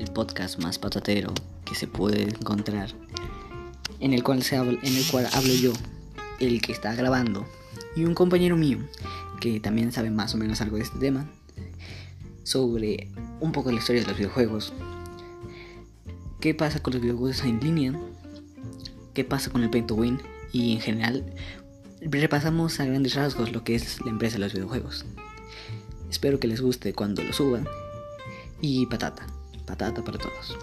podcast más patatero que se puede encontrar, en el cual, se habla, en el cual hablo yo, el que está grabando, y un compañero mío que también sabe más o menos algo de este tema, sobre un poco la historia de los videojuegos, qué pasa con los videojuegos en línea, qué pasa con el pay to win y en general repasamos a grandes rasgos lo que es la empresa de los videojuegos. Espero que les guste cuando lo suban y patata, patata para todos.